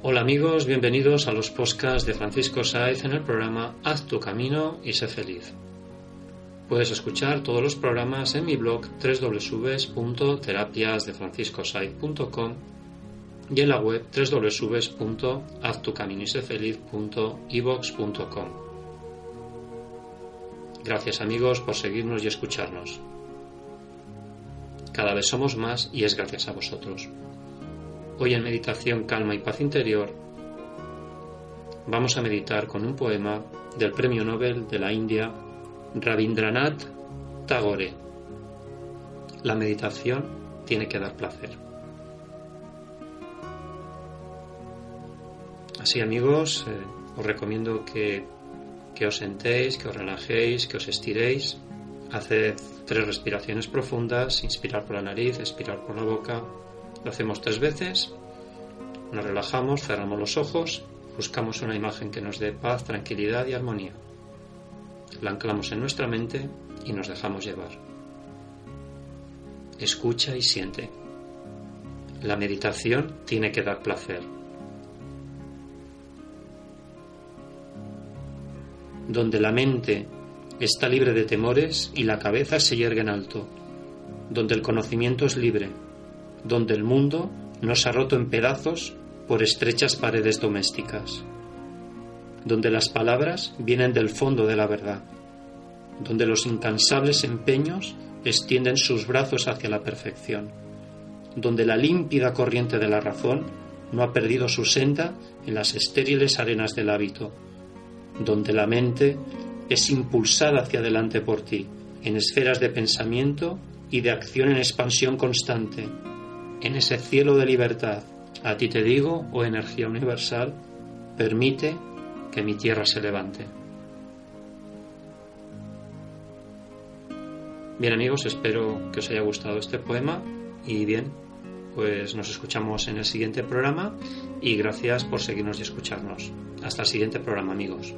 Hola amigos, bienvenidos a los podcasts de Francisco Saiz en el programa Haz tu camino y sé feliz. Puedes escuchar todos los programas en mi blog www.terapiasdefranciscosaiz.com y en la web www.haztucaminoysefeliz.evox.com. Gracias amigos por seguirnos y escucharnos. Cada vez somos más y es gracias a vosotros. Hoy en Meditación Calma y Paz Interior vamos a meditar con un poema del Premio Nobel de la India Rabindranath Tagore. La meditación tiene que dar placer. Así amigos, eh, os recomiendo que, que os sentéis, que os relajéis, que os estiréis. Haced tres respiraciones profundas, inspirar por la nariz, expirar por la boca, lo hacemos tres veces, nos relajamos, cerramos los ojos, buscamos una imagen que nos dé paz, tranquilidad y armonía. La anclamos en nuestra mente y nos dejamos llevar. Escucha y siente. La meditación tiene que dar placer. Donde la mente está libre de temores y la cabeza se yergue en alto. Donde el conocimiento es libre donde el mundo nos ha roto en pedazos por estrechas paredes domésticas, donde las palabras vienen del fondo de la verdad, donde los incansables empeños extienden sus brazos hacia la perfección, donde la límpida corriente de la razón no ha perdido su senda en las estériles arenas del hábito, donde la mente es impulsada hacia adelante por ti, en esferas de pensamiento y de acción en expansión constante, en ese cielo de libertad, a ti te digo, oh energía universal, permite que mi tierra se levante. Bien amigos, espero que os haya gustado este poema y bien, pues nos escuchamos en el siguiente programa y gracias por seguirnos y escucharnos. Hasta el siguiente programa amigos.